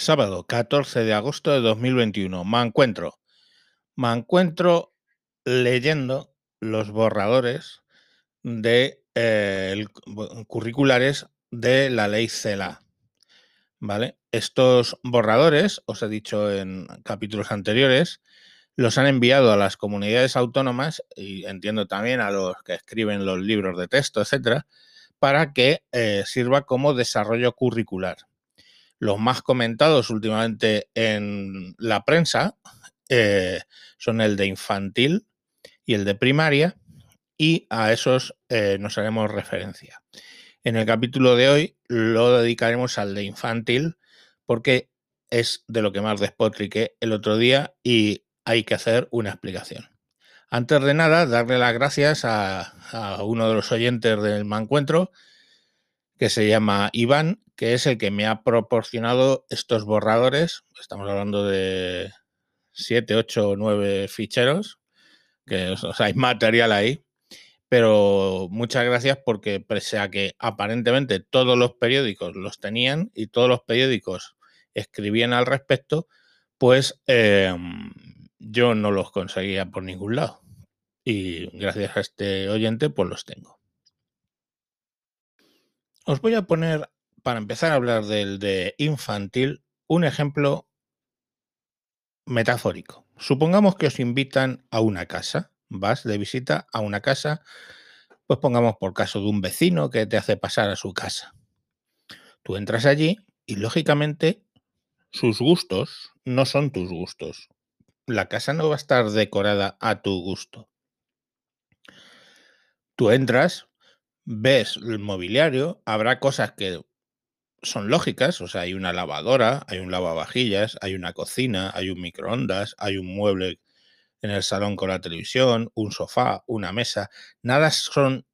Sábado 14 de agosto de 2021. Me encuentro. Me encuentro leyendo los borradores de eh, curriculares de la ley CELA. ¿Vale? Estos borradores, os he dicho en capítulos anteriores, los han enviado a las comunidades autónomas y entiendo también a los que escriben los libros de texto, etcétera, para que eh, sirva como desarrollo curricular. Los más comentados últimamente en la prensa eh, son el de infantil y el de primaria, y a esos eh, nos haremos referencia. En el capítulo de hoy lo dedicaremos al de infantil porque es de lo que más despotriqué el otro día y hay que hacer una explicación. Antes de nada, darle las gracias a, a uno de los oyentes del Mancuentro, que se llama Iván, que es el que me ha proporcionado estos borradores. Estamos hablando de 7, 8 o 9 ficheros, que hay material ahí. Pero muchas gracias porque pese a que aparentemente todos los periódicos los tenían y todos los periódicos escribían al respecto, pues eh, yo no los conseguía por ningún lado. Y gracias a este oyente, pues los tengo. Os voy a poner, para empezar a hablar del de infantil, un ejemplo metafórico. Supongamos que os invitan a una casa, vas de visita a una casa, pues pongamos por caso de un vecino que te hace pasar a su casa. Tú entras allí y lógicamente sus gustos no son tus gustos. La casa no va a estar decorada a tu gusto. Tú entras, ves el mobiliario, habrá cosas que son lógicas, o sea, hay una lavadora, hay un lavavajillas, hay una cocina, hay un microondas, hay un mueble en el salón con la televisión, un sofá, una mesa. Nada son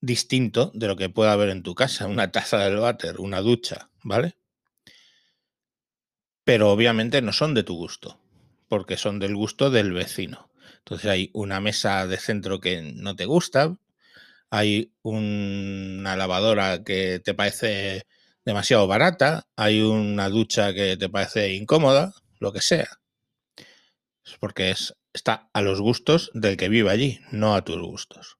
distinto de lo que pueda haber en tu casa, una taza del váter, una ducha, ¿vale? Pero obviamente no son de tu gusto, porque son del gusto del vecino. Entonces hay una mesa de centro que no te gusta, hay una lavadora que te parece demasiado barata, hay una ducha que te parece incómoda, lo que sea. Es porque es, está a los gustos del que vive allí, no a tus gustos.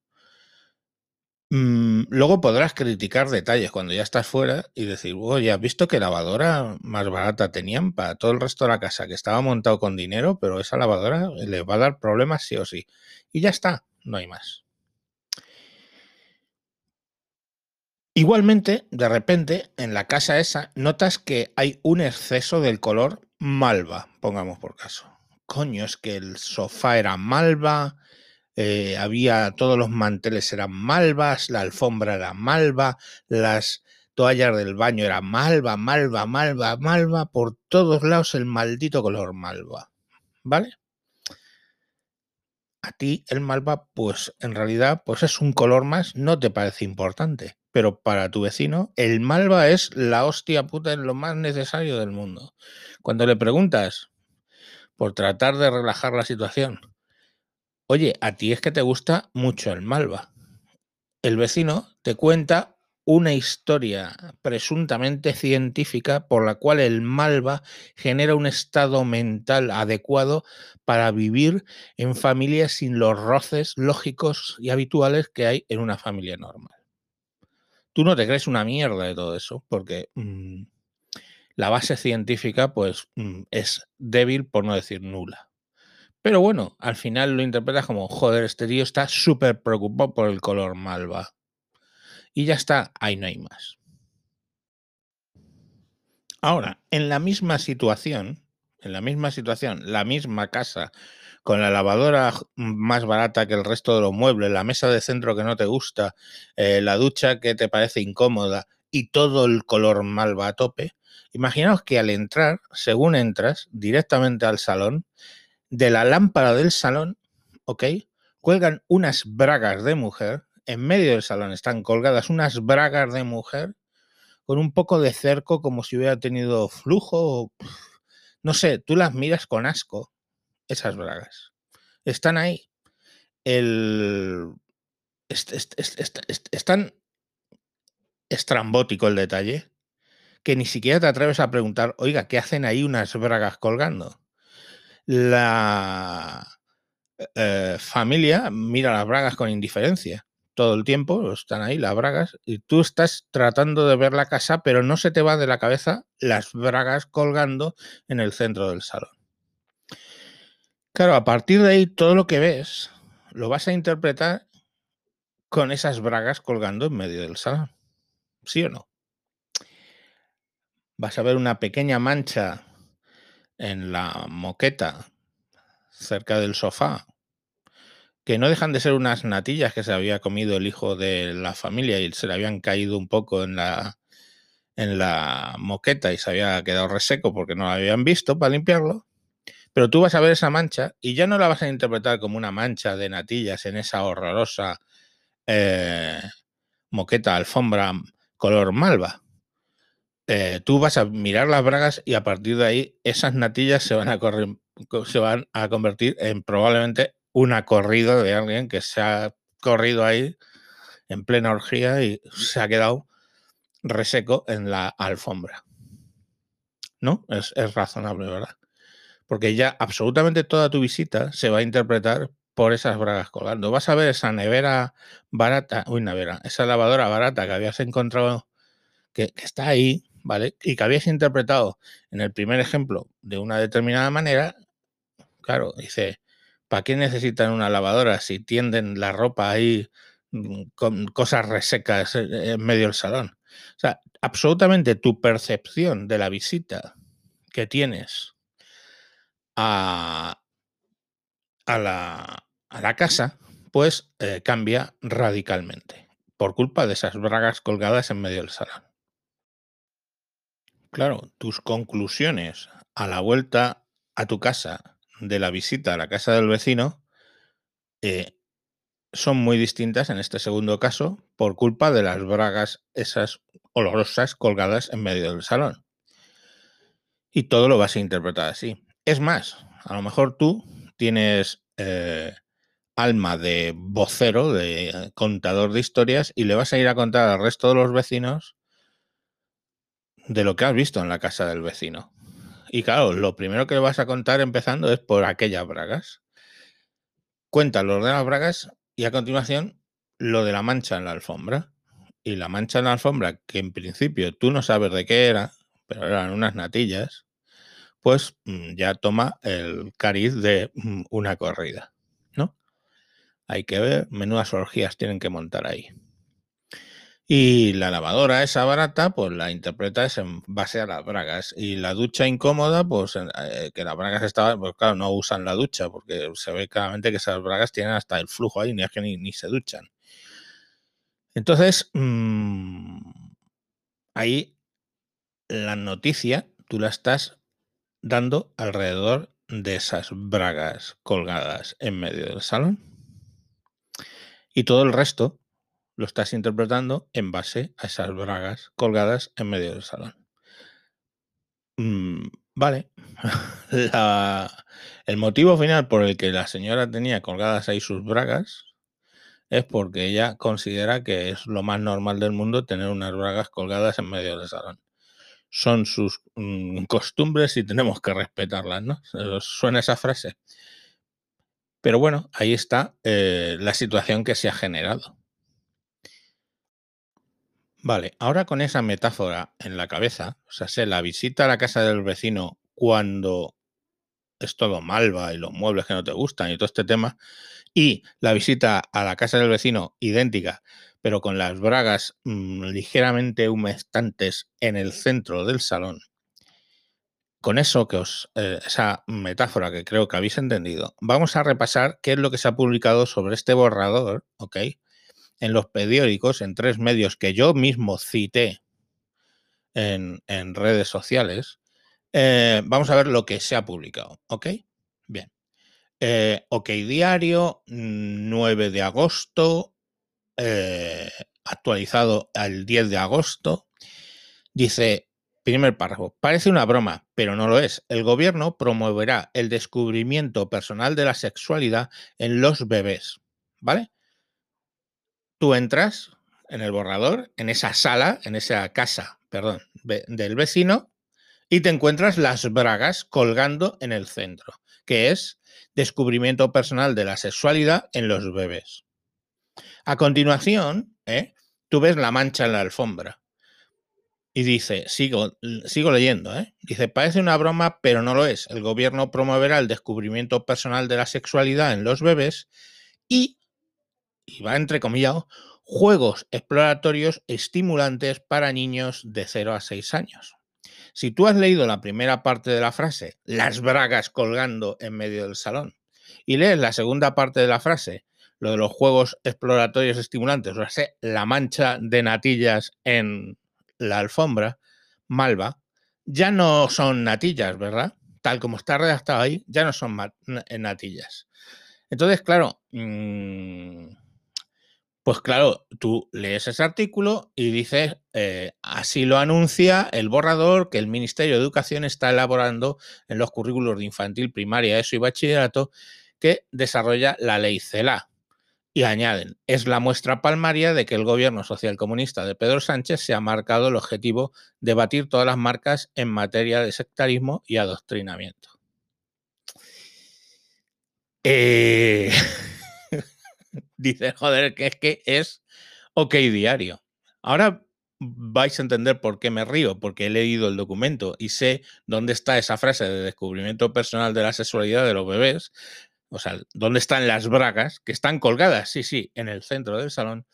Mm, luego podrás criticar detalles cuando ya estás fuera y decir, oye, ¿has visto qué lavadora más barata tenían para todo el resto de la casa? Que estaba montado con dinero, pero esa lavadora les va a dar problemas sí o sí. Y ya está, no hay más. Igualmente, de repente, en la casa esa, notas que hay un exceso del color malva, pongamos por caso. Coño, es que el sofá era malva, eh, había todos los manteles eran malvas, la alfombra era malva, las toallas del baño eran malva, malva, malva, malva, por todos lados el maldito color malva. ¿Vale? A ti el malva, pues en realidad, pues es un color más, no te parece importante. Pero para tu vecino, el malva es la hostia puta, es lo más necesario del mundo. Cuando le preguntas por tratar de relajar la situación, oye, a ti es que te gusta mucho el malva. El vecino te cuenta una historia presuntamente científica por la cual el malva genera un estado mental adecuado para vivir en familias sin los roces lógicos y habituales que hay en una familia normal. Tú no te crees una mierda de todo eso, porque mmm, la base científica pues mmm, es débil, por no decir nula. Pero bueno, al final lo interpretas como, joder, este tío está súper preocupado por el color malva. Y ya está, ahí no hay más. Ahora, en la misma situación, en la misma situación, la misma casa, con la lavadora más barata que el resto de los muebles, la mesa de centro que no te gusta, eh, la ducha que te parece incómoda y todo el color malva a tope, imaginaos que al entrar, según entras directamente al salón, de la lámpara del salón, ¿ok? Cuelgan unas bragas de mujer, en medio del salón están colgadas unas bragas de mujer con un poco de cerco como si hubiera tenido flujo. No sé, tú las miras con asco, esas bragas. Están ahí. El... Est, están estrambótico el detalle. que ni siquiera te atreves a preguntar, oiga, ¿qué hacen ahí unas bragas colgando? La eh, familia mira las bragas con indiferencia todo el tiempo, están ahí las bragas, y tú estás tratando de ver la casa, pero no se te va de la cabeza las bragas colgando en el centro del salón. Claro, a partir de ahí todo lo que ves lo vas a interpretar con esas bragas colgando en medio del salón. ¿Sí o no? Vas a ver una pequeña mancha en la moqueta cerca del sofá que no dejan de ser unas natillas que se había comido el hijo de la familia y se le habían caído un poco en la, en la moqueta y se había quedado reseco porque no lo habían visto para limpiarlo. Pero tú vas a ver esa mancha y ya no la vas a interpretar como una mancha de natillas en esa horrorosa eh, moqueta, alfombra color malva. Eh, tú vas a mirar las bragas y a partir de ahí esas natillas se van a, se van a convertir en probablemente una corrida de alguien que se ha corrido ahí en plena orgía y se ha quedado reseco en la alfombra. ¿No? Es, razonable, ¿verdad? Porque ya absolutamente toda tu visita se va a interpretar por esas bragas colgando. Vas a ver esa nevera barata, uy, nevera, esa lavadora barata que habías encontrado, que, está ahí, ¿vale? Y que habías interpretado en el primer ejemplo de una determinada manera. Claro, dice, ¿Para qué necesitan una lavadora si tienden la ropa ahí mm, con cosas resecas en medio del salón? O sea, absolutamente tu percepción de la visita que tienes a, la, casa, pues eh, cambia radicalmente por culpa de esas bragas colgadas en medio del salón. Claro, tus conclusiones a la vuelta a tu casa de la visita a la casa del vecino eh, son muy distintas en este segundo caso por culpa de las bragas esas olorosas colgadas en medio del salón. Y todo lo vas a interpretar así. Es más, a lo mejor tú tienes eh, alma de vocero, de contador de historias, y le vas a ir a contar al resto de los vecinos de lo que has visto en la casa del vecino. Y claro, lo primero que vas a contar empezando es por aquellas bragas. Cuenta lo de las bragas y a continuación lo de la mancha en la alfombra. Y la mancha en la alfombra, que en principio tú no sabes de qué era, pero eran unas natillas, pues mm, ya toma el cariz de mm, una corrida, ¿no? Hay que ver, menudas orgías tienen que montar ahí. Y la lavadora esa barata, pues la interpretas en base a las bragas. Y la ducha incómoda, pues eh, que las bragas estaban, pues claro, no usan la ducha, porque se ve claramente que esas bragas tienen hasta el flujo ahí, ni es que ni, se duchan. Entonces, mm, ahí la noticia tú la estás dando alrededor de esas bragas colgadas en medio del salón. Y todo el resto lo estás interpretando en base a esas bragas colgadas en medio del salón. Mm, vale. el motivo final por el que la señora tenía colgadas ahí sus bragas es porque ella considera que es lo más normal del mundo tener unas bragas colgadas en medio del salón. Son sus mm, costumbres y tenemos que respetarlas, ¿no? ¿Suena esa frase? Pero bueno, ahí está eh, la situación que se ha generado. Vale, ahora con esa metáfora en la cabeza, o sea, sé, la visita a la casa del vecino cuando es todo malva y los muebles que no te gustan y todo este tema, y la visita a la casa del vecino idéntica, pero con las bragas mm, ligeramente humestantes en el centro del salón. Con eso que os, eh, esa metáfora que creo que habéis entendido, vamos a repasar qué es lo que se ha publicado sobre este borrador, ¿ok? en los periódicos, en tres medios que yo mismo cité en, redes sociales, eh, vamos a ver lo que se ha publicado. ¿Ok? Bien. Eh, ok Diario, 9 de agosto, eh, actualizado al 10 de agosto, dice, primer párrafo, parece una broma, pero no lo es. El gobierno promoverá el descubrimiento personal de la sexualidad en los bebés. ¿Vale? tú entras en el borrador, en esa sala, en esa casa, perdón, del vecino, y te encuentras las bragas colgando en el centro, que es descubrimiento personal de la sexualidad en los bebés. A continuación, ¿eh? tú ves la mancha en la alfombra. Y dice, sigo, sigo leyendo, ¿eh? dice, parece una broma, pero no lo es. El gobierno promoverá el descubrimiento personal de la sexualidad en los bebés y, y va entrecomillado, juegos exploratorios estimulantes para niños de 0 a 6 años. Si tú has leído la primera parte de la frase, las bragas colgando en medio del salón, y lees la segunda parte de la frase, lo de los juegos exploratorios estimulantes, o sea, la mancha de natillas en la alfombra, malva, ya no son natillas, ¿verdad? Tal como está redactado ahí, ya no son natillas. Entonces, claro, mmm, pues claro, tú lees ese artículo y dices, eh, así lo anuncia el borrador que el Ministerio de Educación está elaborando en los currículos de infantil, primaria, eso y bachillerato que desarrolla la ley CELA. Y añaden, es la muestra palmaria de que el gobierno social comunista de Pedro Sánchez se ha marcado el objetivo de batir todas las marcas en materia de sectarismo y adoctrinamiento. Eh... dice, joder, que es que es ok diario. Ahora vais a entender por qué me río, porque he leído el documento y sé dónde está esa frase de descubrimiento personal de la sexualidad de los bebés, o sea, dónde están las bragas, que están colgadas, sí, sí, en el centro del salón,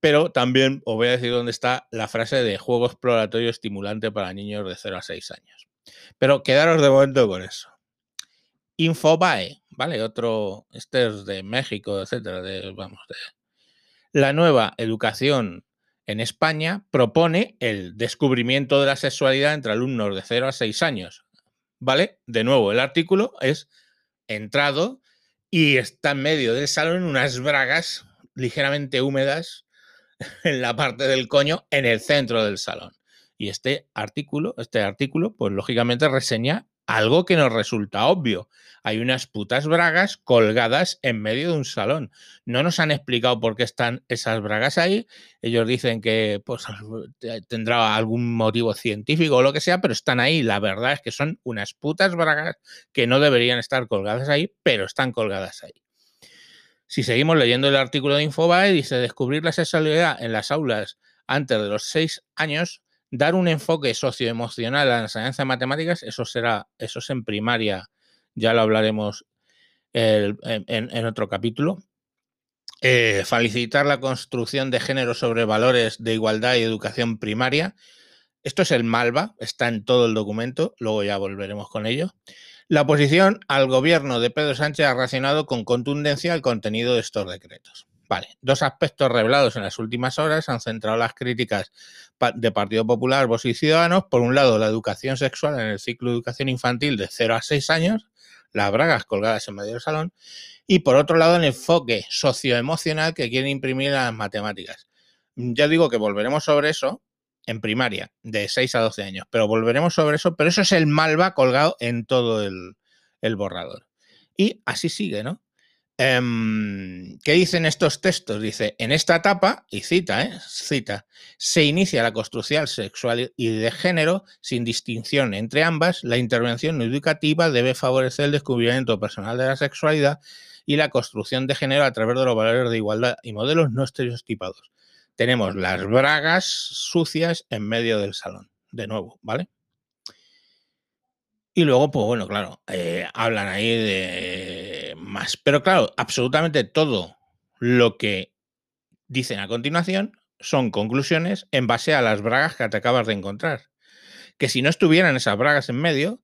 pero también os voy a decir dónde está la frase de juego exploratorio estimulante para niños de 0 a 6 años. Pero quedaros de momento con eso. Infobae, ¿vale? Otro, este es de México, etcétera, de, vamos, de la nueva educación en España propone el descubrimiento de la sexualidad entre alumnos de 0 a 6 años, ¿vale? De nuevo, el artículo es entrado y está en medio del salón unas bragas ligeramente húmedas en la parte del coño en el centro del salón. Y este artículo, este artículo, pues lógicamente reseña algo que nos resulta obvio. Hay unas putas bragas colgadas en medio de un salón. No nos han explicado por qué están esas bragas ahí. Ellos dicen que pues, tendrá algún motivo científico o lo que sea, pero están ahí. La verdad es que son unas putas bragas que no deberían estar colgadas ahí, pero están colgadas ahí. Si seguimos leyendo el artículo de Infobae, dice descubrir la sexualidad en las aulas antes de los seis años dar un enfoque socioemocional a la enseñanza de matemáticas, eso será, eso es en primaria, ya lo hablaremos en, otro capítulo. Eh, la construcción de género sobre valores de igualdad y educación primaria. Esto es el MALVA, está en todo el documento, luego ya volveremos con ello. La oposición al gobierno de Pedro Sánchez ha reaccionado con contundencia al contenido de estos decretos. Vale, dos aspectos revelados en las últimas horas han centrado las críticas de Partido Popular, Vos y Ciudadanos. Por un lado, la educación sexual en el ciclo de educación infantil de 0 a 6 años, las bragas colgadas en medio del salón. Y por otro lado, el enfoque socioemocional que quieren imprimir las matemáticas. Ya digo que volveremos sobre eso en primaria, de 6 a 12 años, pero volveremos sobre eso. Pero eso es el malva colgado en todo el borrador. Y así sigue, ¿no? Em, ¿Qué dicen estos textos? Dice, en esta etapa, y cita, ¿eh? cita, se inicia la construcción sexual y de género sin distinción entre ambas. La intervención educativa debe favorecer el descubrimiento personal de la sexualidad y la construcción de género a través de los valores de igualdad y modelos no estereotipados. Tenemos las bragas sucias en medio del salón, de nuevo, ¿vale? Y luego, pues bueno, claro, eh, hablan ahí de más. Pero claro, absolutamente todo lo que dicen a continuación son conclusiones en base a las bragas que te acabas de encontrar. Que si no estuvieran esas bragas en medio,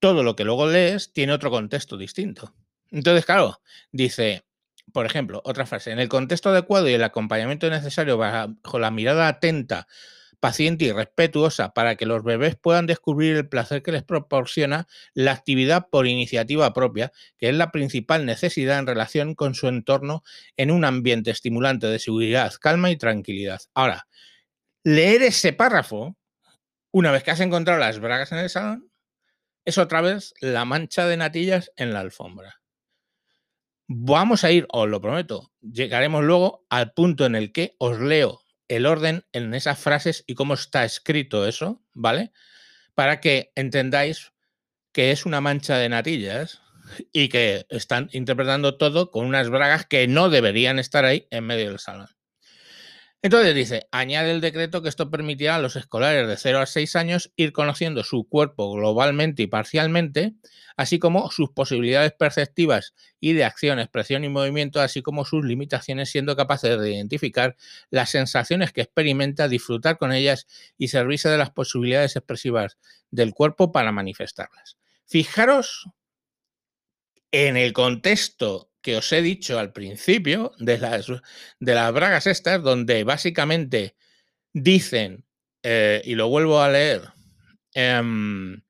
todo lo que luego lees tiene otro contexto distinto. Entonces, claro, dice, por ejemplo, otra frase, en el contexto adecuado y el acompañamiento necesario bajo la mirada atenta paciente y respetuosa para que los bebés puedan descubrir el placer que les proporciona la actividad por iniciativa propia, que es la principal necesidad en relación con su entorno en un ambiente estimulante de seguridad, calma y tranquilidad. Ahora, leer ese párrafo, una vez que has encontrado las bragas en el salón, es otra vez la mancha de natillas en la alfombra. Vamos a ir, os lo prometo, llegaremos luego al punto en el que os leo el orden en esas frases y cómo está escrito eso, ¿vale? Para que entendáis que es una mancha de natillas y que están interpretando todo con unas bragas que no deberían estar ahí en medio del salón. Entonces dice, añade el decreto que esto permitirá a los escolares de 0 a 6 años ir conociendo su cuerpo globalmente y parcialmente, así como sus posibilidades perceptivas y de acción, expresión y movimiento, así como sus limitaciones, siendo capaces de identificar las sensaciones que experimenta, disfrutar con ellas y servirse de las posibilidades expresivas del cuerpo para manifestarlas. Fijaros en el contexto que os he dicho al principio de las, de las bragas estas, donde básicamente dicen, eh, y lo vuelvo a leer, em,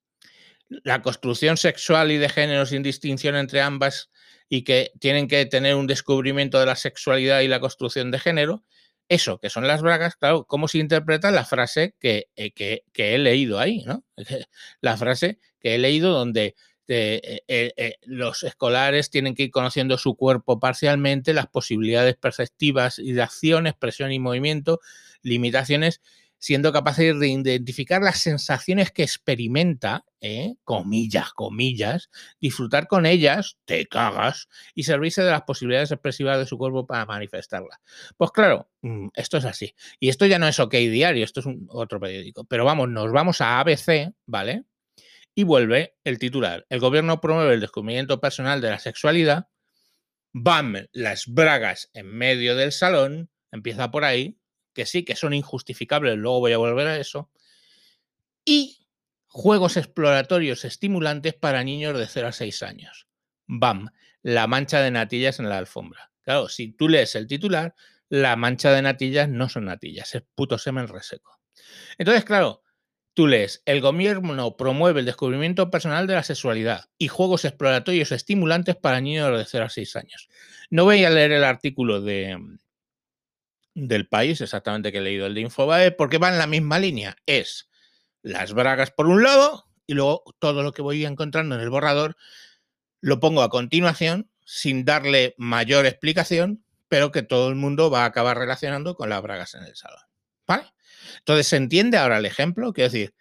la construcción sexual y de género sin distinción entre ambas y que tienen que tener un descubrimiento de la sexualidad y la construcción de género, eso, que son las bragas, claro, ¿cómo se interpreta la frase que, eh, que, que he leído ahí? ¿no? La frase que he leído donde este, eh, eh, los escolares tienen que ir conociendo su cuerpo parcialmente, las posibilidades perceptivas y de acción, expresión y movimiento, limitaciones, siendo capaces de identificar las sensaciones que experimenta, ¿eh? comillas, comillas, disfrutar con ellas, te cagas, y servirse de las posibilidades expresivas de su cuerpo para manifestarlas. Pues claro, mm, esto es así. Y esto ya no es OK Diario, esto es un, otro periódico. Pero vamos, nos vamos a ABC, ¿vale? Y vuelve el titular. El gobierno promueve el descubrimiento personal de la sexualidad. Bam, las bragas en medio del salón. Empieza por ahí, que sí, que son injustificables, luego voy a volver a eso. Y juegos exploratorios estimulantes para niños de 0 a 6 años. Bam, la mancha de natillas en la alfombra. Claro, si tú lees el titular, la mancha de natillas no son natillas, es puto semen reseco. Entonces, claro, Tú lees, el gobierno promueve el descubrimiento personal de la sexualidad y juegos exploratorios estimulantes para niños de 0 a 6 años. No voy a leer el artículo de, del país, exactamente que he leído el de Infobae, porque va en la misma línea. Es las bragas por un lado y luego todo lo que voy encontrando en el borrador lo pongo a continuación sin darle mayor explicación, pero que todo el mundo va a acabar relacionando con las bragas en el salón. ¿Vale? Entonces, ¿se entiende ahora el ejemplo? Quiero decir,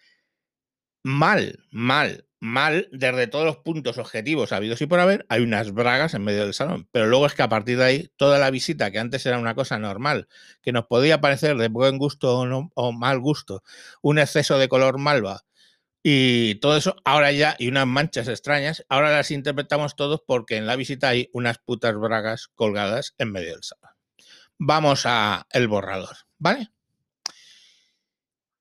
mal, mal, mal, desde todos los puntos objetivos habidos y por haber, hay unas bragas en medio del salón. Pero luego es que a partir de ahí, toda la visita, que antes era una cosa normal, que nos podía parecer de buen gusto o, o mal gusto, un exceso de color malva, y todo eso, ahora ya, y unas manchas extrañas, ahora las interpretamos todos porque en la visita hay unas putas bragas colgadas en medio del salón. Vamos a el borrador, ¿vale?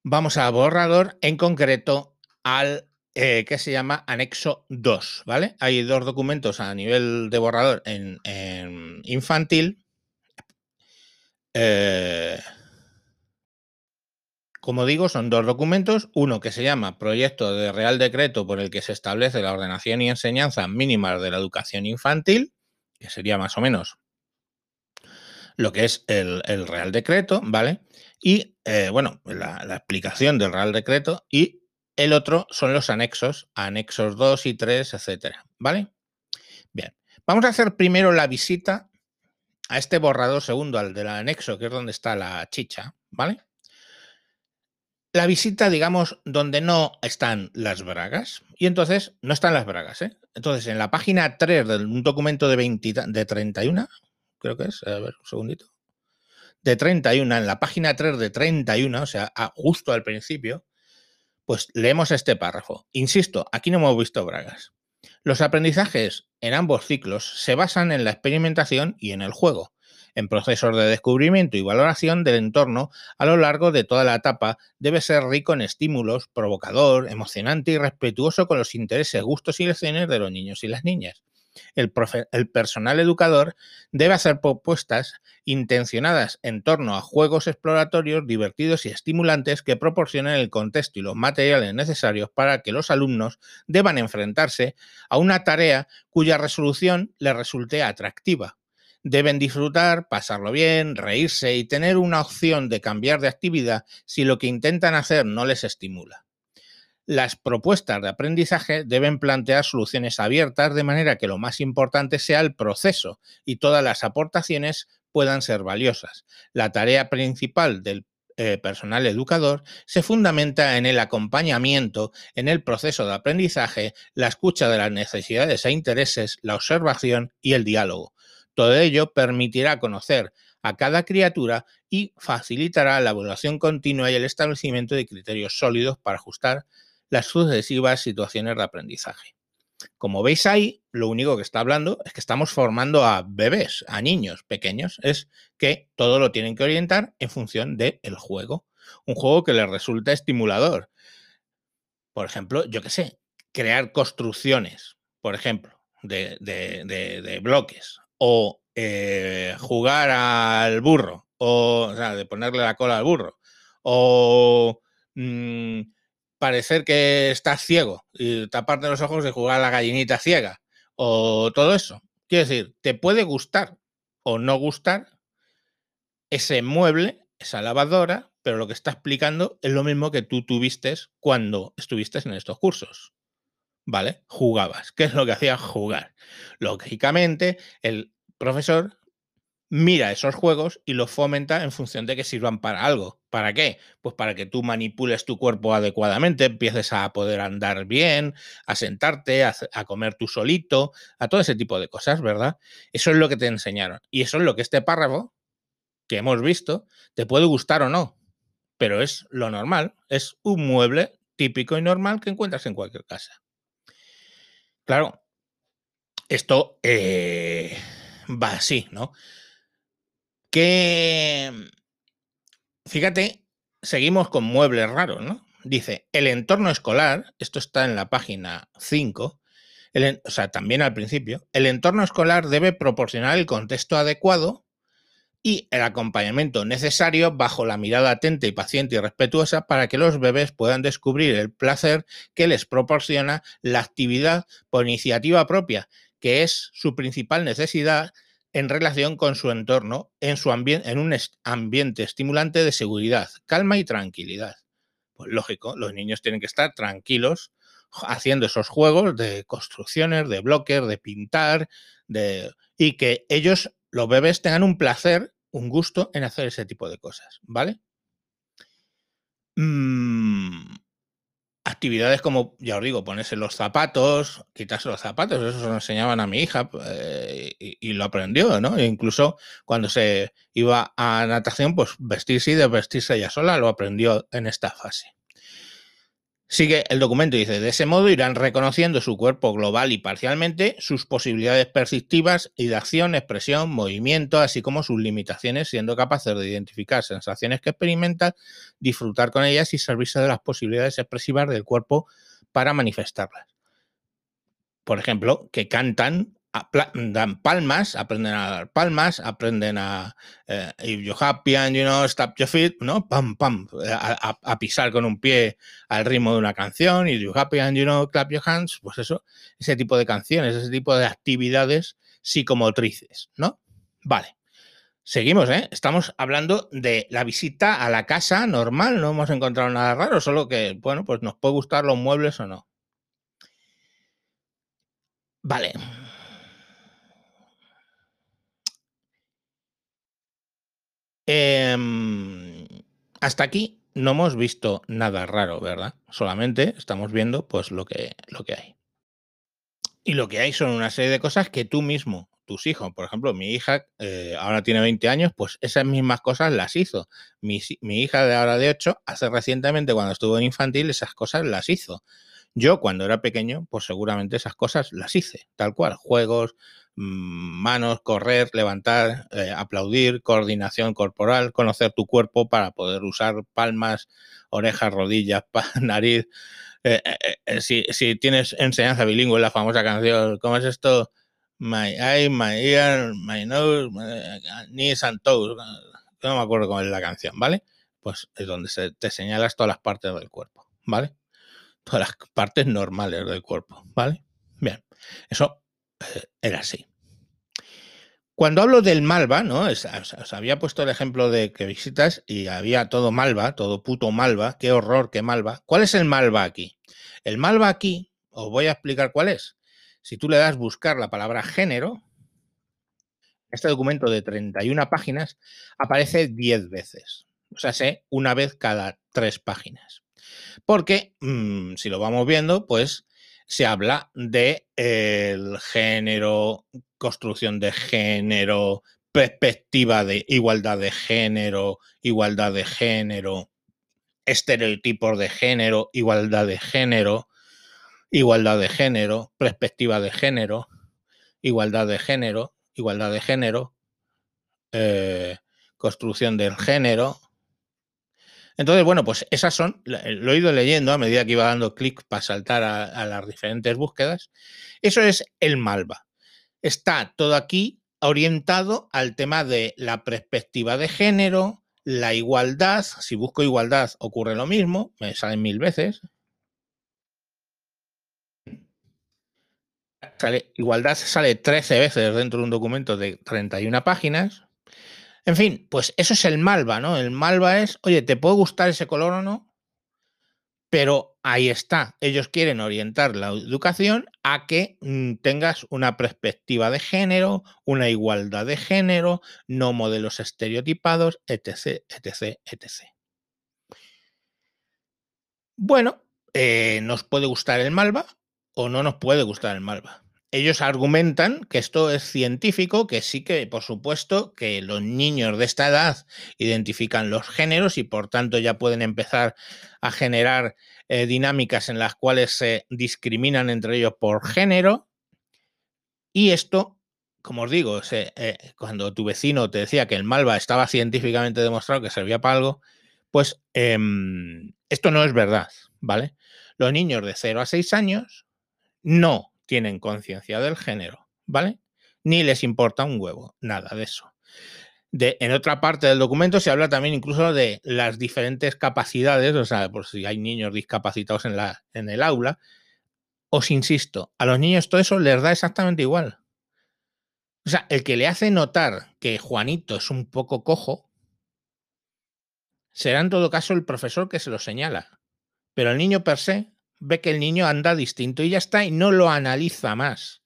Vamos a borrador, en concreto al eh, que se llama anexo 2, ¿vale? Hay dos documentos a nivel de borrador en, infantil. Eh, como digo, son dos documentos, uno que se llama Proyecto de Real Decreto por el que se establece la ordenación y enseñanza mínimas de la educación infantil, que sería más o menos lo que es el, el Real Decreto, ¿vale? Y, eh, bueno, la, explicación del Real Decreto y el otro son los anexos, anexos 2 y 3, etcétera, ¿vale? Bien, vamos a hacer primero la visita a este borrador segundo, al del anexo, que es donde está la chicha, ¿vale? La visita, digamos, donde no están las bragas. Y entonces, no están las bragas, ¿eh? Entonces, en la página 3 de un documento de, 20, de 31, creo que es, a ver, un segundito de 31, en la página 3 de 31, o sea, justo al principio, pues leemos este párrafo. Insisto, aquí no hemos visto bragas. Los aprendizajes en ambos ciclos se basan en la experimentación y en el juego, en procesos de descubrimiento y valoración del entorno a lo largo de toda la etapa debe ser rico en estímulos, provocador, emocionante y respetuoso con los intereses, gustos y lecciones de los niños y las niñas el, personal educador debe hacer propuestas intencionadas en torno a juegos exploratorios divertidos y estimulantes que proporcionen el contexto y los materiales necesarios para que los alumnos deban enfrentarse a una tarea cuya resolución les resulte atractiva. Deben disfrutar, pasarlo bien, reírse y tener una opción de cambiar de actividad si lo que intentan hacer no les estimula. Las propuestas de aprendizaje deben plantear soluciones abiertas de manera que lo más importante sea el proceso y todas las aportaciones puedan ser valiosas. La tarea principal del eh, personal educador se fundamenta en el acompañamiento en el proceso de aprendizaje, la escucha de las necesidades e intereses, la observación y el diálogo. Todo ello permitirá conocer a cada criatura y facilitará la evaluación continua y el establecimiento de criterios sólidos para ajustar las sucesivas situaciones de aprendizaje. Como veis ahí, lo único que está hablando es que estamos formando a bebés, a niños pequeños, es que todo lo tienen que orientar en función del juego. Un juego que les resulta estimulador. Por ejemplo, yo qué sé, crear construcciones, por ejemplo, de, bloques, o eh, jugar al burro, o, sea, de ponerle la cola al burro, o mm, parecer que estás ciego y taparte los ojos de jugar a la gallinita ciega o todo eso. Quiero decir, te puede gustar o no gustar ese mueble, esa lavadora, pero lo que está explicando es lo mismo que tú tuviste cuando estuviste en estos cursos. ¿Vale? Jugabas. ¿Qué es lo que hacía jugar? Lógicamente, el profesor mira esos juegos y los fomenta en función de que sirvan para algo. ¿Para qué? Pues para que tú manipules tu cuerpo adecuadamente, empieces a poder andar bien, a sentarte, a, comer tú solito, a todo ese tipo de cosas, ¿verdad? Eso es lo que te enseñaron. Y eso es lo que este párrafo que hemos visto te puede gustar o no, pero es lo normal, es un mueble típico y normal que encuentras en cualquier casa. Claro, esto eh, va así, ¿no? Que, fíjate, seguimos con muebles raros, ¿no? Dice, el entorno escolar, esto está en la página 5, o sea, también al principio, el entorno escolar debe proporcionar el contexto adecuado y el acompañamiento necesario bajo la mirada atenta y paciente y respetuosa para que los bebés puedan descubrir el placer que les proporciona la actividad por iniciativa propia, que es su principal necesidad en relación con su entorno, en, su en un ambiente estimulante de seguridad, calma y tranquilidad. Pues lógico, los niños tienen que estar tranquilos haciendo esos juegos de construcciones, de bloques, de pintar, de... y que ellos, los bebés, tengan un placer, un gusto en hacer ese tipo de cosas, ¿vale? Mm, actividades como, ya os digo, ponerse los zapatos, quitarse los zapatos, eso se lo enseñaban a mi hija eh, y, lo aprendió, ¿no? E incluso cuando se iba a natación, pues vestirse y desvestirse ella sola, lo aprendió en esta fase. Sigue el documento y dice, de ese modo irán reconociendo su cuerpo global y parcialmente, sus posibilidades perceptivas y de acción, expresión, movimiento, así como sus limitaciones, siendo capaces de identificar sensaciones que experimentan, disfrutar con ellas y servirse de las posibilidades expresivas del cuerpo para manifestarlas. Por ejemplo, que cantan dan palmas, aprenden a dar palmas, aprenden a eh, if you're happy and you know stop your feet, ¿no? Pam, pam, a, pisar con un pie al ritmo de una canción, if you're happy and you know clap your hands, pues eso, ese tipo de canciones, ese tipo de actividades psicomotrices, ¿no? Vale. Seguimos, ¿eh? Estamos hablando de la visita a la casa normal, no hemos encontrado nada raro, solo que, bueno, pues nos puede gustar los muebles o no. Vale. Em, hasta aquí no hemos visto nada raro, ¿verdad? Solamente estamos viendo pues lo que, lo que hay. Y lo que hay son una serie de cosas que tú mismo, tus hijos, por ejemplo, mi hija eh, ahora tiene 20 años, pues esas mismas cosas las hizo. Mi, mi, hija de ahora de 8, hace recientemente cuando estuvo en infantil, esas cosas las hizo. Yo cuando era pequeño, pues seguramente esas cosas las hice, tal cual, juegos, manos, correr, levantar, eh, aplaudir, coordinación corporal, conocer tu cuerpo para poder usar palmas, orejas, rodillas, nariz. Eh, eh, si, tienes enseñanza bilingüe, la famosa canción, ¿cómo es esto? My eye, my ear, my nose, knees and toes. No me acuerdo cómo es la canción, ¿vale? Pues es donde se, te señalas todas las partes del cuerpo, ¿vale? Todas las partes normales del cuerpo, ¿vale? Bien, eso era así. Cuando hablo del Malva, ¿no? Os, había puesto el ejemplo de que visitas y había todo Malva, todo puto Malva, qué horror, qué Malva. ¿Cuál es el Malva aquí? El Malva aquí, os voy a explicar cuál es. Si tú le das buscar la palabra género, este documento de 31 páginas aparece 10 veces. O sea, sé una vez cada tres páginas. Porque, mm, si lo vamos viendo, pues se habla de el género, construcción de género, perspectiva de igualdad de género, igualdad de género, estereotipos de género, igualdad de género, igualdad de género, perspectiva de género, igualdad de género, igualdad de género, eh, construcción del género. Entonces, bueno, pues esas son, lo he ido leyendo a medida que iba dando clic para saltar a, las diferentes búsquedas. Eso es el Malva. Está todo aquí orientado al tema de la perspectiva de género, la igualdad. Si busco igualdad ocurre lo mismo, me salen mil veces. igualdad sale 13 veces dentro de un documento de 31 páginas. En fin, pues eso es el malva, ¿no? El malva es, oye, ¿te puede gustar ese color o no? Pero ahí está. Ellos quieren orientar la educación a que mm, tengas una perspectiva de género, una igualdad de género, no modelos estereotipados, etc., etc., etc. Bueno, eh, nos puede gustar el malva o no nos puede gustar el malva ellos argumentan que esto es científico, que sí que, por supuesto, que los niños de esta edad identifican los géneros y por tanto ya pueden empezar a generar eh, dinámicas en las cuales se discriminan entre ellos por género. Y esto, como os digo, eh, cuando tu vecino te decía que el malva estaba científicamente demostrado que servía para algo, pues em, esto no es verdad, ¿vale? Los niños de 0 a 6 años no tienen conciencia del género, ¿vale? Ni les importa un huevo, nada de eso. En otra parte del documento se habla también incluso de las diferentes capacidades, o sea, por si hay niños discapacitados en, la, en el aula. Os insisto, a los niños todo eso les da exactamente igual. O sea, el que le hace notar que Juanito es un poco cojo, será en todo caso el profesor que se lo señala. Pero el niño per se ve que el niño anda distinto y ya está, y no lo analiza más.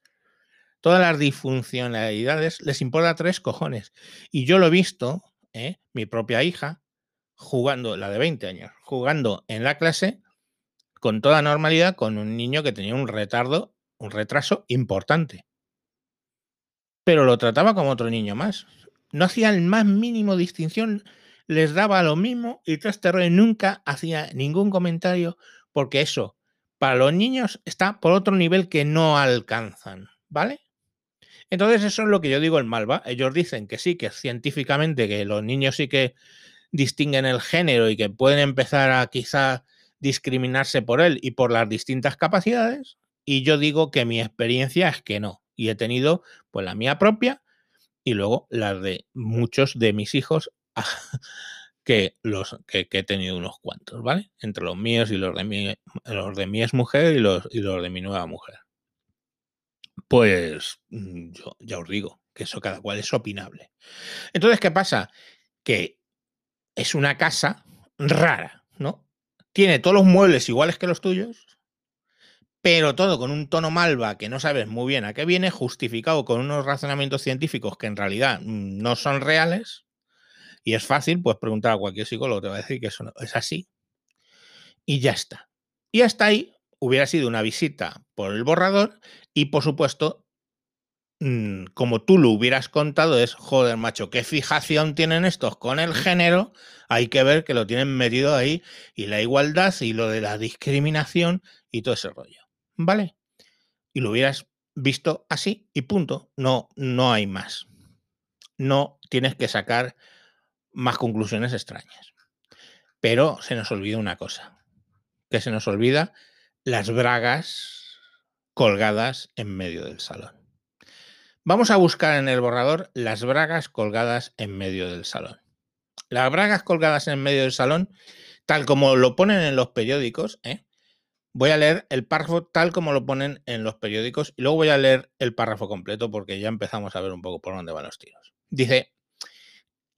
Todas las disfuncionalidades les importa tres cojones. Y yo lo he visto, ¿eh? mi propia hija, jugando, la de 20 años, jugando en la clase con toda normalidad con un niño que tenía un retardo, un retraso importante. Pero lo trataba como otro niño más. No hacía el más mínimo distinción, les daba lo mismo y tras terror nunca hacía ningún comentario porque eso para los niños está por otro nivel que no alcanzan, ¿vale? Entonces eso es lo que yo digo en Malva. Ellos dicen que sí, que científicamente que los niños sí que distinguen el género y que pueden empezar a quizá discriminarse por él y por las distintas capacidades. Y yo digo que mi experiencia es que no. Y he tenido pues la mía propia y luego las de muchos de mis hijos que los que, he tenido unos cuantos, ¿vale? Entre los míos y los de mi, los ex mujer y los, y los de mi nueva mujer. Pues mm, yo ya os digo que eso cada cual es opinable. Entonces, ¿qué pasa? Que es una casa rara, ¿no? Tiene todos los muebles iguales que los tuyos, pero todo con un tono malva que no sabes muy bien a qué viene, justificado con unos razonamientos científicos que en realidad mm, no son reales, y es fácil, pues preguntar a cualquier psicólogo, te va a decir que eso no, es así. Y ya está. Y hasta ahí hubiera sido una visita por el borrador y por supuesto, mm, como tú lo hubieras contado, es, joder, macho, qué fijación tienen estos con el género, hay que ver que lo tienen metido ahí y la igualdad y lo de la discriminación y todo ese rollo. ¿Vale? Y lo hubieras visto así y punto. No, no hay más. No tienes que sacar más conclusiones extrañas. Pero se nos olvida una cosa, que se nos olvida las bragas colgadas en medio del salón. Vamos a buscar en el borrador las bragas colgadas en medio del salón. Las bragas colgadas en medio del salón, tal como lo ponen en los periódicos, ¿eh? voy a leer el párrafo tal como lo ponen en los periódicos y luego voy a leer el párrafo completo porque ya empezamos a ver un poco por dónde van los tiros. Dice,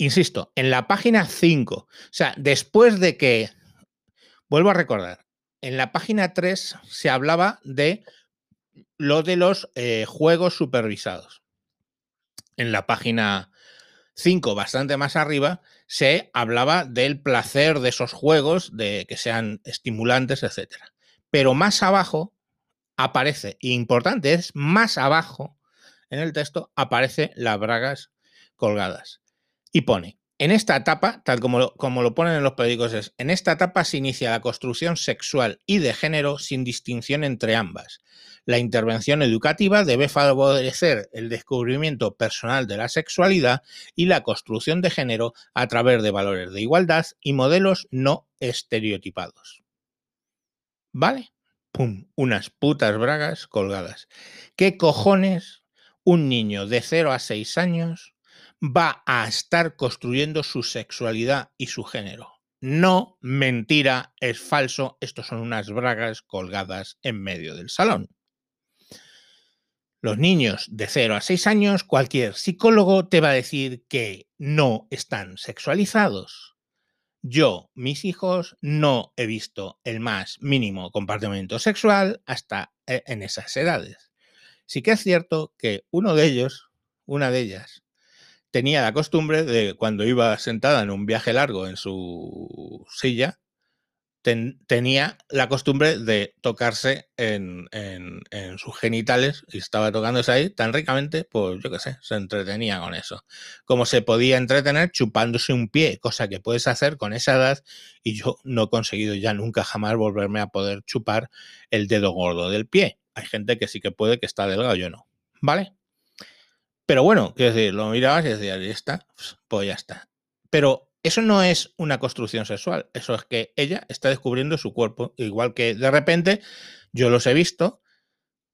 insisto, en la página 5, o sea, después de que, vuelvo a recordar, en la página 3 se hablaba de lo de los eh, juegos supervisados. en la página 5, bastante más arriba, se hablaba del placer de esos juegos, de que sean estimulantes, etc. Pero más abajo aparece, y importante es, más abajo en el texto aparece las bragas colgadas. Y pone, en esta etapa, tal como lo, como lo ponen en los periódicos, es, en esta etapa se inicia la construcción sexual y de género sin distinción entre ambas. La intervención educativa debe favorecer el descubrimiento personal de la sexualidad y la construcción de género a través de valores de igualdad y modelos no estereotipados. ¿Vale? ¡Pum! Unas putas bragas colgadas. ¿Qué cojones un niño de 0 a 6 años va a estar construyendo su sexualidad y su género? No, mentira, es falso, estos son unas bragas colgadas en medio del salón. Los niños de 0 a 6 años, cualquier psicólogo te va a decir que no están sexualizados. Yo, mis hijos, no he visto el más mínimo comportamiento sexual hasta eh, en esas edades. Sí que es cierto que uno de ellos, una de ellas, tenía la costumbre de cuando iba sentada en un viaje largo en su silla, tenía la costumbre de tocarse en, sus genitales y estaba tocándose ahí tan ricamente, pues yo qué sé, se entretenía con eso. Como se podía entretener chupándose un pie, cosa que puedes hacer con esa edad y yo no he conseguido ya nunca jamás volverme a poder chupar el dedo gordo del pie. Hay gente que sí que puede, que está delgado, yo no. ¿Vale? Pero bueno, quiero decir, lo mirabas y decías, está, pues ya está. Pero eso no es una construcción sexual, eso es que ella está descubriendo su cuerpo, igual que de repente yo los he visto,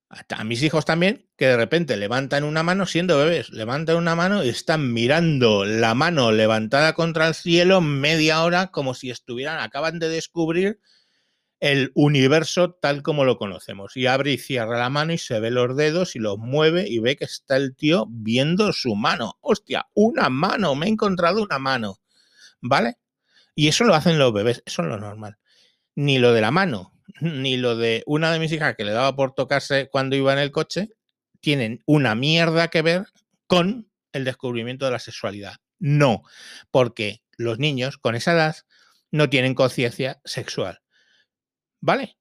a mis hijos también, que de repente levantan una mano siendo bebés, levantan una mano y están mirando la mano levantada contra el cielo media hora como si estuvieran, acaban de descubrir el universo tal como lo conocemos. Y abre y cierra la mano y se ve los dedos y los mueve y ve que está el tío viendo su mano. Hostia, una mano, me he encontrado una mano. ¿vale? Y eso lo hacen los bebés, eso es lo normal. Ni lo de la mano, ni lo de una de mis hijas que le daba por tocarse cuando iba en el coche, tienen una mierda que ver con el descubrimiento de la sexualidad. No, porque los niños con esa edad no tienen conciencia sexual. ¿Vale?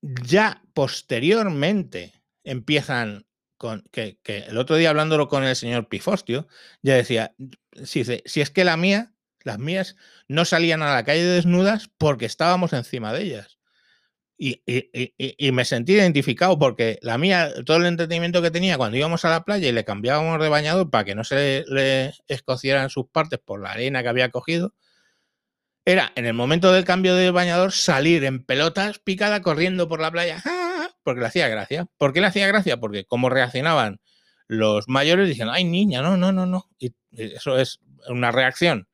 Ya posteriormente empiezan con que, el otro día hablándolo con el señor Pifostio, ya decía, si, si es que la mía las mías no salían a la calle desnudas porque estábamos encima de ellas. Y, me sentí identificado porque la mía, todo el entretenimiento que tenía cuando íbamos a la playa y le cambiábamos de bañador para que no se le escocieran sus partes por la arena que había cogido, era en el momento del cambio de bañador salir en pelotas picada corriendo por la playa porque le hacía gracia. ¿Por qué le hacía gracia? Porque como reaccionaban los mayores dicen, ay niña, no, no, no, no. Y eso es una reacción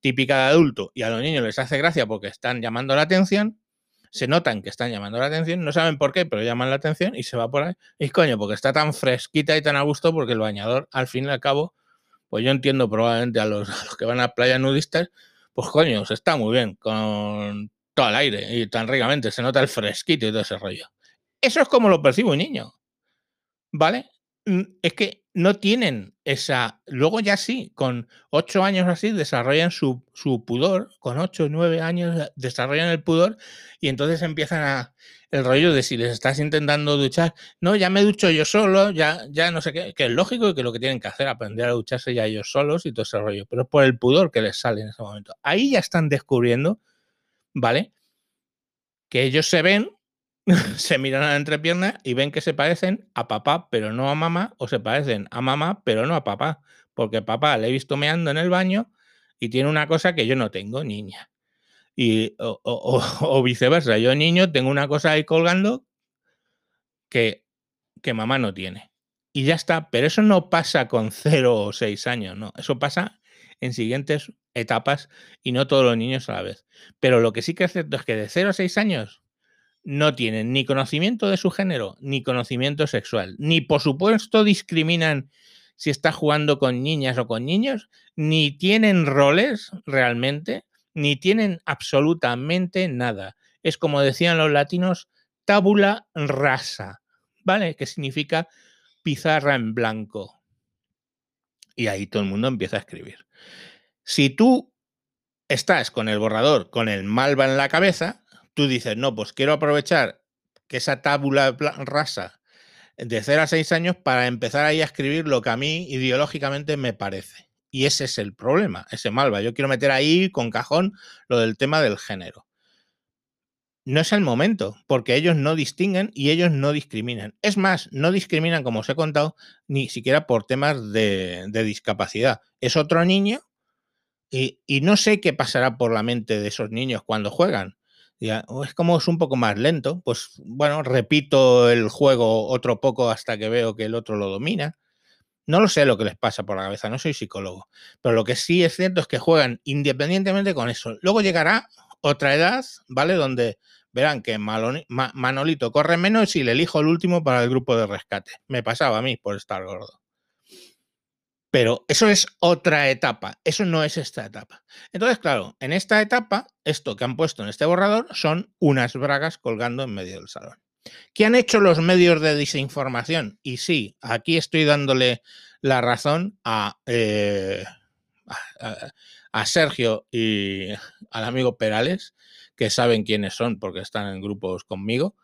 típica de adulto y a los niños les hace gracia porque están llamando la atención, se notan que están llamando la atención, no saben por qué, pero llaman la atención y se va por ahí. Y coño, porque está tan fresquita y tan a gusto porque el bañador, al fin y al cabo, pues yo entiendo probablemente a los, que van a playas nudistas, pues coño, se está muy bien con todo el aire y tan ricamente, se nota el fresquito y todo ese rollo. Eso es como lo percibe un niño. ¿Vale? Mm, es que no tienen esa. Luego ya sí, con ocho años así desarrollan su, pudor, con ocho nueve años eh, desarrollan el pudor y entonces empiezan a el rollo de si les estás intentando duchar, no, ya me ducho yo solo, ya, ya no sé qué, que es lógico que lo que tienen que hacer aprender a ducharse ya ellos solos y todo ese rollo, pero es por el pudor que les sale en ese momento. Ahí ya están descubriendo, ¿vale? Que ellos se ven se miran a la entrepierna y ven que se parecen a papá, pero no a mamá, o se parecen a mamá, pero no a papá, porque papá le he visto meando en el baño y tiene una cosa que yo no tengo, niña. Y, o, viceversa, yo niño tengo una cosa ahí colgando que, que mamá no tiene. Y ya está, pero eso no pasa con cero o seis años, no, eso pasa en siguientes etapas y no todos los niños a la vez. Pero lo que sí que es cierto es que de cero a seis años no tienen ni conocimiento de su género, ni conocimiento sexual, ni por supuesto discriminan si está jugando con niñas o con niños, ni tienen roles realmente, ni tienen absolutamente nada. Es como decían los latinos, tabula rasa, ¿vale? Que significa pizarra en blanco. Y ahí todo el mundo empieza a escribir. Si tú estás con el borrador, con el malva en la cabeza, tú dices, no, pues quiero aprovechar que esa tábula rasa de 0 a 6 años para empezar ahí a escribir lo que a mí ideológicamente me parece. Y ese es el problema, ese malva. Yo quiero meter ahí con cajón lo del tema del género. No es el momento, porque ellos no distinguen y ellos no discriminan. Es más, no discriminan, como os he contado, ni siquiera por temas de, discapacidad. Es otro niño y, y, no sé qué pasará por la mente de esos niños cuando juegan. Es como es un poco más lento, pues bueno, repito el juego otro poco hasta que veo que el otro lo domina. No lo sé lo que les pasa por la cabeza, no soy psicólogo, pero lo que sí es cierto es que juegan independientemente con eso. Luego llegará otra edad, ¿vale? Donde verán que Manolito corre menos y le elijo el último para el grupo de rescate. Me pasaba a mí por estar gordo. Pero eso es otra etapa, eso no es esta etapa. Entonces, claro, en esta etapa, esto que han puesto en este borrador son unas bragas colgando en medio del salón. ¿Qué han hecho los medios de desinformación? Y sí, aquí estoy dándole la razón a, eh, a, Sergio y al amigo Perales, que saben quiénes son porque están en grupos conmigo,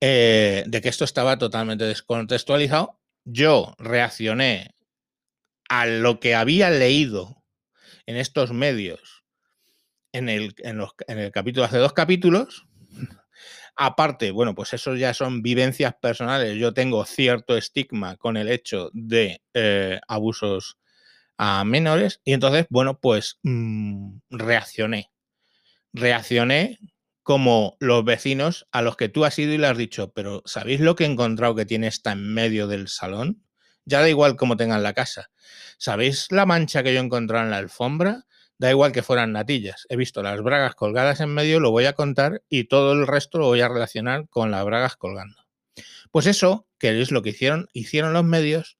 eh, de que esto estaba totalmente descontextualizado. Yo reaccioné a lo que había leído en estos medios en el, en el capítulo, hace dos capítulos, Aparte, bueno, pues eso ya son vivencias personales. Yo tengo cierto estigma con el hecho de eh, abusos a menores y entonces, bueno, pues mm, reaccioné. Reaccioné como los vecinos a los que tú has ido y le has dicho, pero ¿sabéis lo que he encontrado que tiene esta en medio del salón? Ya da igual cómo tengan la casa. ¿Sabéis la mancha que yo he encontrado en la alfombra? Da igual que fueran natillas. He visto las bragas colgadas en medio, lo voy a contar y todo el resto lo voy a relacionar con las bragas colgando. Pues eso, que es lo que hicieron, hicieron los medios,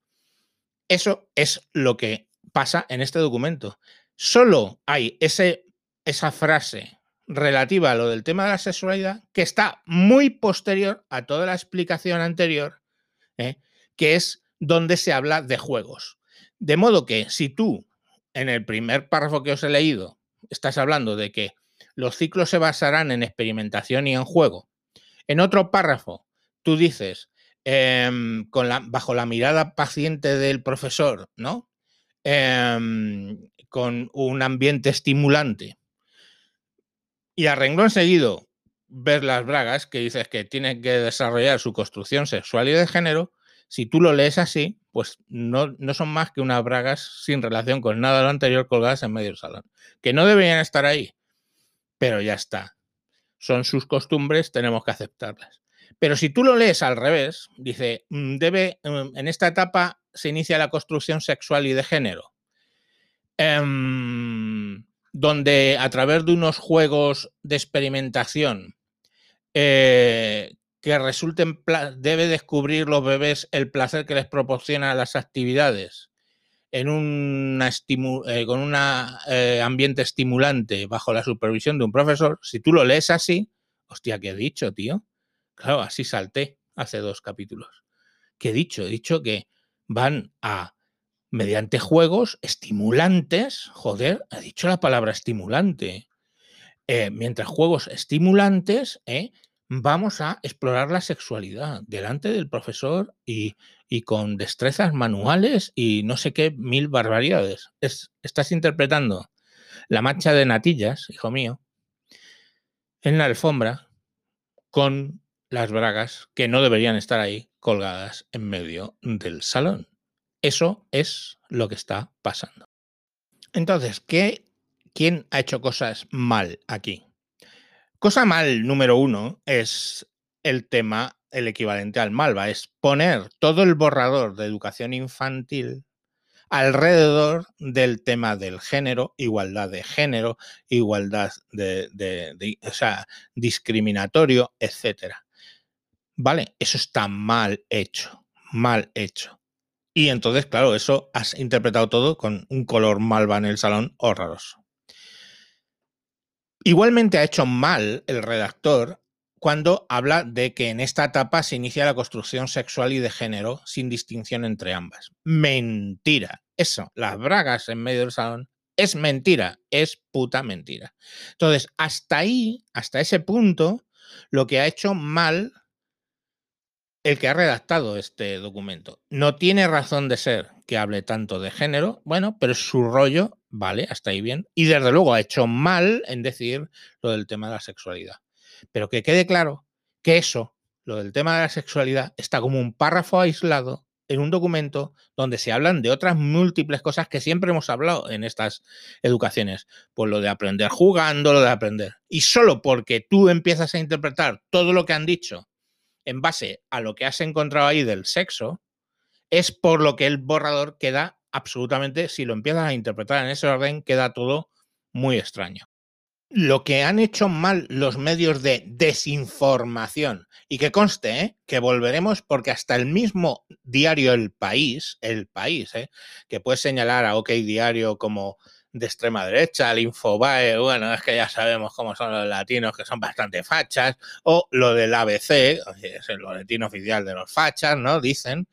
eso es lo que pasa en este documento. Solo hay ese, esa frase relativa a lo del tema de la sexualidad que está muy posterior a toda la explicación anterior, ¿eh? que es donde se habla de juegos. De modo que si tú en el primer párrafo que os he leído, estás hablando de que los ciclos se basarán en experimentación y en juego. En otro párrafo, tú dices, em, con bajo la mirada paciente del profesor, ¿no? Em, con un ambiente estimulante. Y a renglón seguido, ver las bragas, que dices que tiene que desarrollar su construcción sexual y de género, si tú lo lees así, pues no, no, son más que unas bragas sin relación con nada de lo anterior colgadas en medio del salón. Que no deberían estar ahí, pero ya está. Son sus costumbres, tenemos que aceptarlas. Pero si tú lo lees al revés, dice, mm, debe, mm, en esta etapa se inicia la construcción sexual y de género, em, donde a través de unos juegos de experimentación eh, que resulten, debe descubrir los bebés el placer que les proporcionan las actividades en eh, con un eh, ambiente estimulante bajo la supervisión de un profesor, si tú lo lees así, hostia, ¿qué he dicho, tío? Claro, así salté hace dos capítulos. ¿Qué he dicho? He dicho que van a, mediante juegos estimulantes, joder, he dicho la palabra estimulante. Eh, mientras juegos estimulantes, eh, vamos a explorar la sexualidad delante del profesor y, con destrezas manuales y no sé qué mil barbaridades. estás interpretando la mancha de natillas, hijo mío, en la alfombra con las bragas que no deberían estar ahí colgadas en medio del salón. Eso es lo que está pasando. Entonces, ¿qué, ¿quién ha hecho cosas mal aquí? Cosa mal número uno es el tema, el equivalente al Malva, es poner todo el borrador de educación infantil alrededor del tema del género, igualdad de género, igualdad de, o sea, discriminatorio, etc. Vale, eso está mal hecho, mal hecho. Y entonces, claro, eso has interpretado todo con un color malva en el salón horroroso. Igualmente ha hecho mal el redactor cuando habla de que en esta etapa se inicia la construcción sexual y de género sin distinción entre ambas. Mentira. eso, las bragas en medio del salón, es mentira, es puta mentira. Entonces, hasta ahí, hasta ese punto, lo que ha hecho mal el que ha redactado este documento. No tiene razón de ser que hable tanto de género, bueno, pero su rollo, vale, hasta ahí bien. Y desde luego ha hecho mal en decir lo del tema de la sexualidad. Pero que quede claro que eso, lo del tema de la sexualidad, está como un párrafo aislado en un documento donde se hablan de otras múltiples cosas que siempre hemos hablado en estas educaciones. Pues lo de aprender jugando, lo de aprender. Y solo porque tú empiezas a interpretar todo lo que han dicho en base a lo que has encontrado ahí del sexo, es por lo que el borrador queda absolutamente, si lo empiezas a interpretar en ese orden, queda todo muy extraño. Lo que han hecho mal los medios de desinformación, y que conste, ¿eh? que volveremos porque hasta el mismo diario El País, El País, ¿eh? que puede señalar a OK Diario como de extrema derecha, el Infobae, bueno, es que ya sabemos cómo son los latinos, que son bastante fachas, o lo del ABC, es el boletín oficial de los fachas, ¿no? Dicen.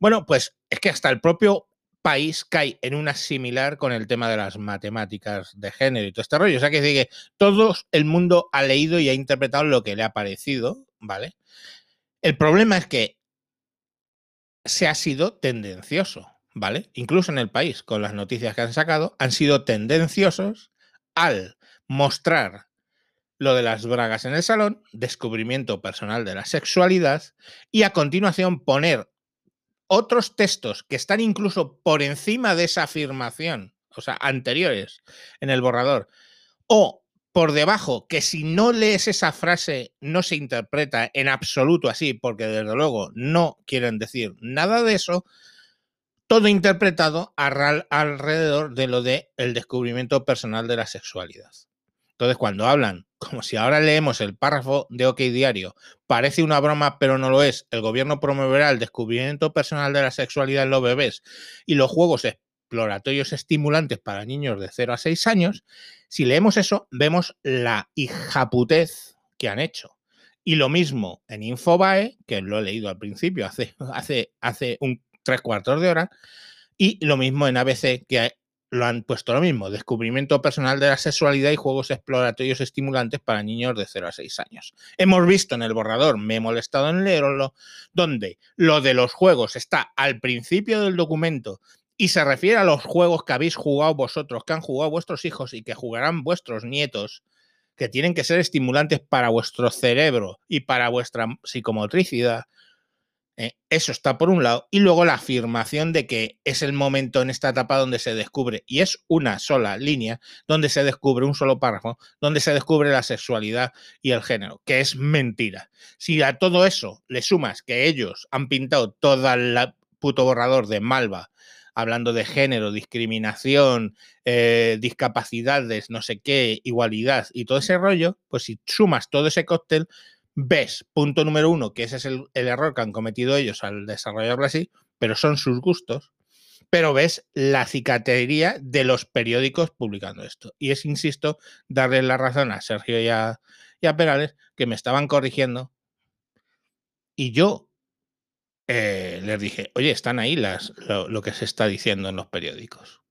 Bueno, pues es que hasta el propio país cae en una similar con el tema de las matemáticas de género y todo este rollo. O sea que que todo el mundo ha leído y ha interpretado lo que le ha parecido, ¿vale? El problema es que se ha sido tendencioso. ¿vale? Incluso en el país, con las noticias que han sacado, han sido tendenciosos al mostrar lo de las bragas en el salón, descubrimiento personal de la sexualidad, y a continuación poner otros textos que están incluso por encima de esa afirmación, o sea, anteriores en el borrador, o por debajo, que si no lees esa frase no se interpreta en absoluto así, porque desde luego no quieren decir nada de eso, todo interpretado alrededor de lo de el descubrimiento personal de la sexualidad. Entonces, cuando hablan, como si ahora leemos el párrafo de OK Diario, parece una broma, pero no lo es, el gobierno promoverá el descubrimiento personal de la sexualidad en los bebés y los juegos exploratorios estimulantes para niños de 0 a 6 años, si leemos eso, vemos la hijaputez que han hecho. Y lo mismo en Infobae, que lo he leído al principio, hace, hace, hace un tres cuartos de hora. Y lo mismo en ABC, que lo han puesto lo mismo, descubrimiento personal de la sexualidad y juegos exploratorios estimulantes para niños de 0 a 6 años. Hemos visto en el borrador, me he molestado en leerlo, donde lo de los juegos está al principio del documento y se refiere a los juegos que habéis jugado vosotros, que han jugado vuestros hijos y que jugarán vuestros nietos, que tienen que ser estimulantes para vuestro cerebro y para vuestra psicomotricidad, eh, eso está por un lado. Y luego la afirmación de que es el momento en esta etapa donde se descubre, y es una sola línea, donde se descubre un solo párrafo, donde se descubre la sexualidad y el género, que es mentira. Si a todo eso le sumas que ellos han pintado todo el puto borrador de Malva, hablando de género, discriminación, eh, discapacidades, no sé qué, igualdad y todo ese rollo, pues si sumas todo ese cóctel, ves, punto número uno, que ese es el, error que han cometido ellos al desarrollarlo así, pero son sus gustos, pero ves la cicatería de los periódicos publicando esto. Y es, insisto, darle la razón a Sergio y a, Perales, que me estaban corrigiendo, y yo eh, les dije, oye, están ahí las, lo, lo que se está diciendo en los periódicos.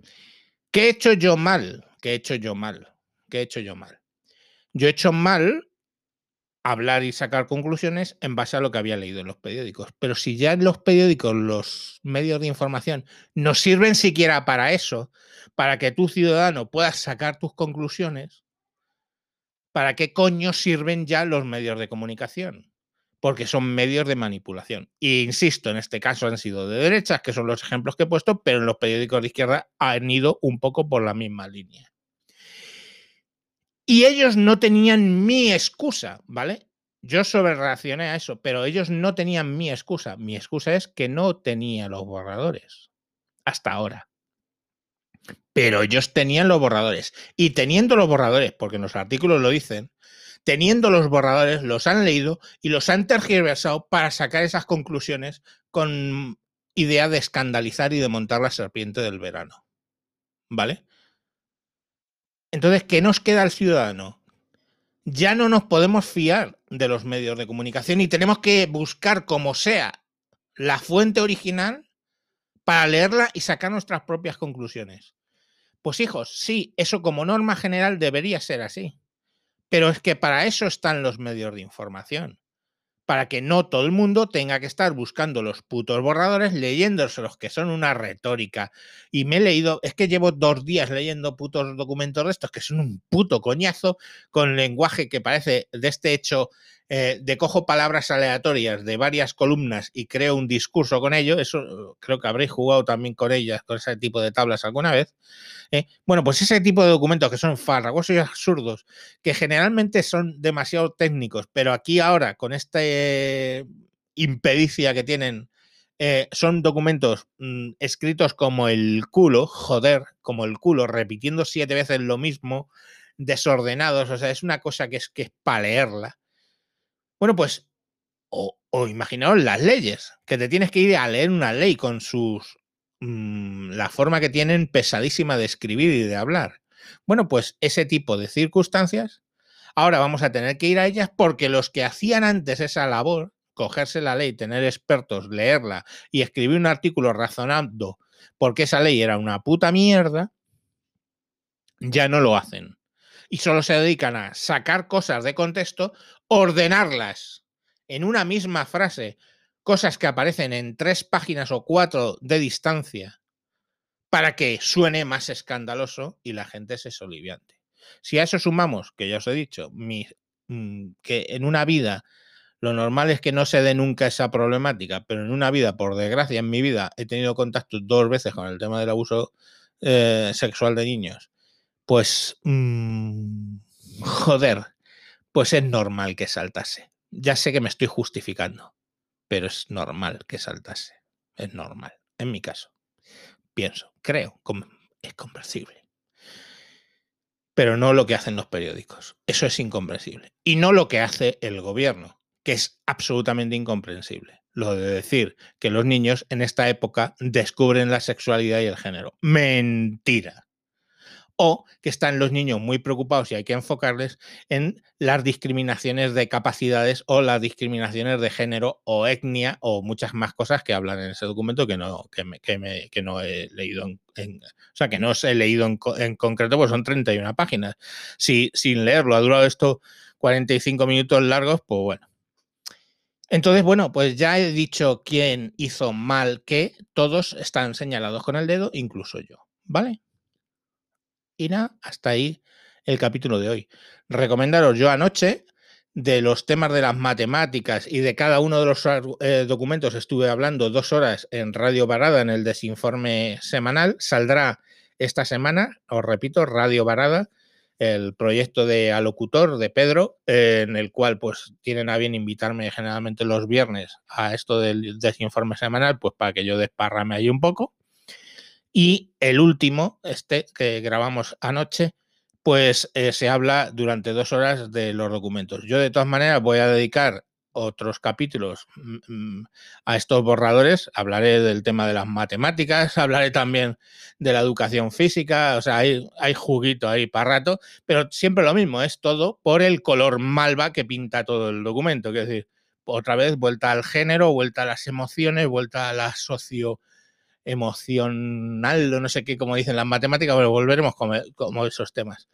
¿Qué he hecho yo mal? ¿Qué he hecho yo mal? ¿Qué he hecho yo mal? Yo he hecho mal hablar y sacar conclusiones en base a lo que había leído en los periódicos. Pero si ya en los periódicos, los medios de información, no sirven siquiera para eso, para que tú ciudadano puedas sacar tus conclusiones, ¿para qué coño sirven ya los medios de comunicación? Porque son medios de manipulación. E insisto, en este caso han sido de derechas, que son los ejemplos que he puesto, pero en los periódicos de izquierda han ido un poco por la misma línea. Y ellos no tenían mi excusa, ¿vale? Yo sobre reaccioné a eso, pero ellos no tenían mi excusa. Mi excusa es que no tenía los borradores. Hasta ahora. Pero ellos tenían los borradores. Y teniendo los borradores, porque en los artículos lo dicen, teniendo los borradores, los han leído y los han tergiversado para sacar esas conclusiones con idea de escandalizar y de montar la serpiente del verano. ¿Vale? Entonces, ¿qué nos queda al ciudadano? Ya no nos podemos fiar de los medios de comunicación y tenemos que buscar como sea la fuente original para leerla y sacar nuestras propias conclusiones. Pues hijos, sí, eso como norma general debería ser así. Pero es que para eso están los medios de información para que no todo el mundo tenga que estar buscando los putos borradores, leyéndose los que son una retórica. Y me he leído, es que llevo dos días leyendo putos documentos de estos que son un puto coñazo, con lenguaje que parece de este hecho eh, de cojo palabras aleatorias de varias columnas y creo un discurso con ello, eso creo que habréis jugado también con ellas, con ese tipo de tablas alguna vez. ¿eh? bueno, pues ese tipo de documentos que son farragosos y absurdos, que generalmente son demasiado técnicos, pero aquí ahora con esta impedicia que tienen eh, son documentos mm, escritos como el culo, joder, como el culo, repitiendo siete veces lo mismo, desordenados, o sea, es una cosa que es que es para leerla. Bueno, pues, o, imaginaos las leyes, que te tienes que ir a leer una ley con sus. Mm, la forma que tienen pesadísima de escribir y de hablar. Bueno, pues ese tipo de circunstancias, ahora vamos a tener que ir a ellas porque los que hacían antes esa labor, cogerse la ley, tener expertos, leerla y escribir un artículo razonando porque esa ley era una puta mierda, ya no lo hacen y solo se dedican a sacar cosas de contexto, ordenarlas en una misma frase, cosas que aparecen en tres páginas o cuatro de distancia, para que suene más escandaloso y la gente se soliviante. Si a eso sumamos, que ya os he dicho, mm, que en una vida lo normal es que no se dé nunca esa problemática, pero en una vida, por desgracia, en mi vida he tenido contacto dos veces con el tema del abuso eh, sexual de niños pues, mmm, joder, pues es normal que saltase. Ya sé que me estoy justificando, pero es normal que saltase. Es normal, en mi caso. Pienso, creo, es comprensible. Pero no lo que hacen los periódicos. Eso es incomprensible. Y no lo que hace el gobierno, que es absolutamente incomprensible. Lo de decir que los niños en esta época descubren la sexualidad y el género. Mentira o que están los niños muy preocupados y hay que enfocarles en las discriminaciones de capacidades o las discriminaciones de género o etnia o muchas más cosas que hablan en ese documento que no, que no he leído en, o sea, que no os he leído en, concreto, pues son 31 páginas. Si sin leerlo ha durado esto 45 minutos largos, pues bueno. Entonces, bueno, pues ya he dicho quién hizo mal que todos están señalados con el dedo, incluso yo, ¿vale? Y nada, hasta ahí el capítulo de hoy. Recomendaros yo anoche de los temas de las matemáticas y de cada uno de los eh, documentos estuve hablando dos horas en Radio Barada en el desinforme semanal. Saldrá esta semana, os repito, Radio Barada, el proyecto de alocutor de Pedro, en el cual pues tienen a bien invitarme generalmente los viernes a esto del desinforme semanal, pues para que yo desparrame ahí un poco. Y el último, este que grabamos anoche, pues eh, se habla durante dos horas de los documentos. Yo de todas maneras voy a dedicar otros capítulos mm, mm, a estos borradores. Hablaré del tema de las matemáticas, hablaré también de la educación física, o sea, hay, hay juguito ahí para rato, pero siempre lo mismo, es todo por el color malva que pinta todo el documento. Es decir, otra vez vuelta al género, vuelta a las emociones, vuelta a la socio emocional o no sé qué, como dicen las matemáticas, pero volveremos como, esos temas.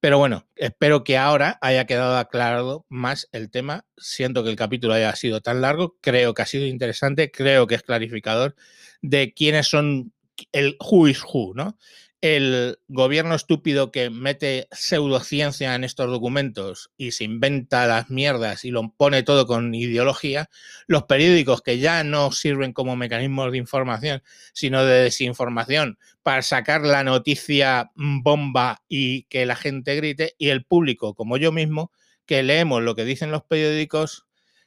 Pero bueno, espero que ahora haya quedado aclarado más el tema. Siento que el capítulo haya sido tan largo, creo que ha sido interesante, creo que es clarificador de quiénes son el who is who, ¿no? El gobierno estúpido que mete pseudociencia en estos documentos y se inventa las mierdas y lo pone todo con ideología, los periódicos que ya no sirven como mecanismos de información, sino de desinformación para sacar la noticia bomba y que la gente grite, y el público, como yo mismo, que leemos lo que dicen los periódicos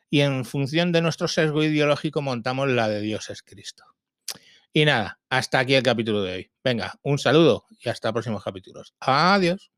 y en función de nuestro sesgo ideológico montamos la de Dios es Cristo. Y nada, hasta aquí el capítulo de hoy. Venga, un saludo y hasta próximos capítulos. Adiós.